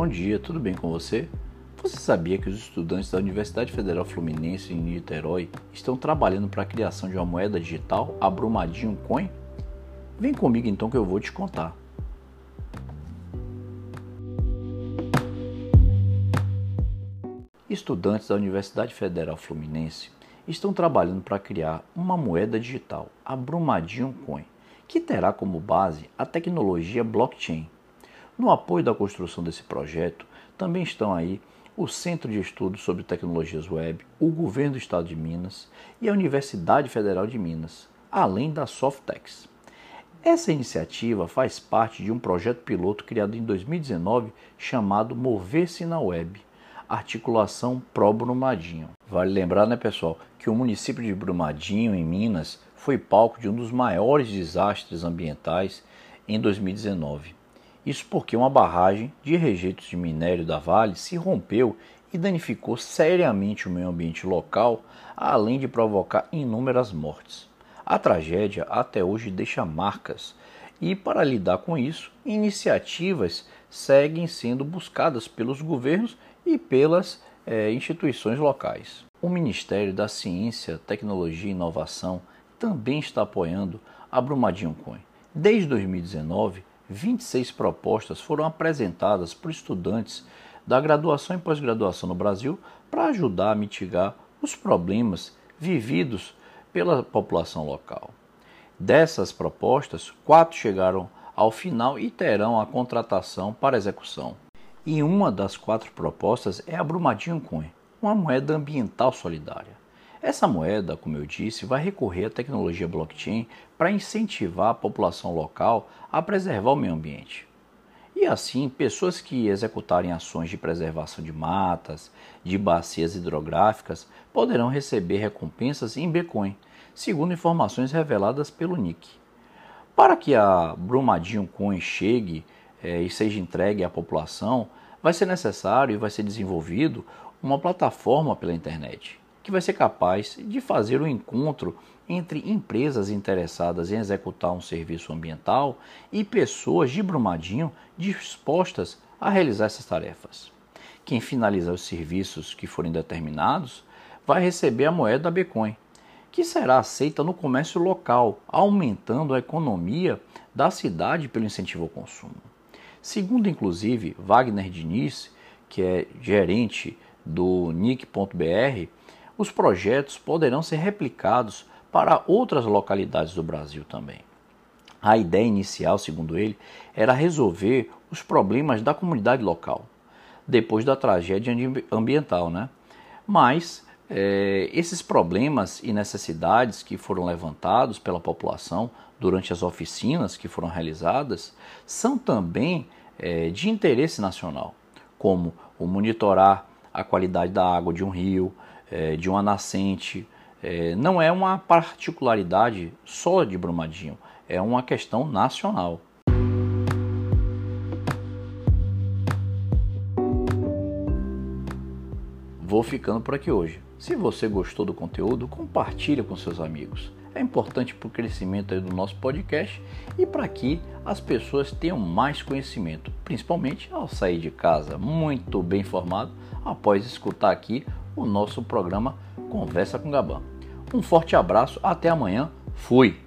Bom dia, tudo bem com você? Você sabia que os estudantes da Universidade Federal Fluminense em Niterói estão trabalhando para a criação de uma moeda digital, a Brumadinho Coin? Vem comigo então que eu vou te contar. Estudantes da Universidade Federal Fluminense estão trabalhando para criar uma moeda digital, a Brumadinho Coin, que terá como base a tecnologia blockchain. No apoio da construção desse projeto, também estão aí o Centro de Estudos sobre Tecnologias Web, o Governo do Estado de Minas e a Universidade Federal de Minas, além da Softex. Essa iniciativa faz parte de um projeto piloto criado em 2019 chamado Mover-se na Web, articulação Pro Brumadinho. Vale lembrar, né, pessoal, que o município de Brumadinho, em Minas, foi palco de um dos maiores desastres ambientais em 2019. Isso porque uma barragem de rejeitos de minério da Vale se rompeu e danificou seriamente o meio ambiente local, além de provocar inúmeras mortes. A tragédia até hoje deixa marcas e, para lidar com isso, iniciativas seguem sendo buscadas pelos governos e pelas é, instituições locais. O Ministério da Ciência, Tecnologia e Inovação também está apoiando a Brumadinho Coin. Desde 2019, 26 propostas foram apresentadas por estudantes da graduação e pós-graduação no Brasil para ajudar a mitigar os problemas vividos pela população local. Dessas propostas, quatro chegaram ao final e terão a contratação para execução. E uma das quatro propostas é a Brumadinho Coin, uma moeda ambiental solidária. Essa moeda, como eu disse, vai recorrer à tecnologia blockchain para incentivar a população local a preservar o meio ambiente. E assim, pessoas que executarem ações de preservação de matas, de bacias hidrográficas, poderão receber recompensas em Bitcoin, segundo informações reveladas pelo NIC. Para que a Brumadinho Coin chegue é, e seja entregue à população, vai ser necessário e vai ser desenvolvido uma plataforma pela internet que vai ser capaz de fazer o um encontro entre empresas interessadas em executar um serviço ambiental e pessoas de Brumadinho dispostas a realizar essas tarefas. Quem finalizar os serviços que forem determinados vai receber a moeda Bitcoin, que será aceita no comércio local, aumentando a economia da cidade pelo incentivo ao consumo. Segundo, inclusive, Wagner Diniz, que é gerente do NIC.br, os projetos poderão ser replicados para outras localidades do Brasil também. A ideia inicial, segundo ele, era resolver os problemas da comunidade local, depois da tragédia ambiental, né? Mas é, esses problemas e necessidades que foram levantados pela população durante as oficinas que foram realizadas são também é, de interesse nacional, como o monitorar a qualidade da água de um rio, é, de uma nascente. É, não é uma particularidade só de Brumadinho, é uma questão nacional. Vou ficando por aqui hoje. Se você gostou do conteúdo, compartilhe com seus amigos. É importante para o crescimento do nosso podcast e para que as pessoas tenham mais conhecimento, principalmente ao sair de casa muito bem informado após escutar aqui o nosso programa Conversa com Gabão. Um forte abraço, até amanhã, fui!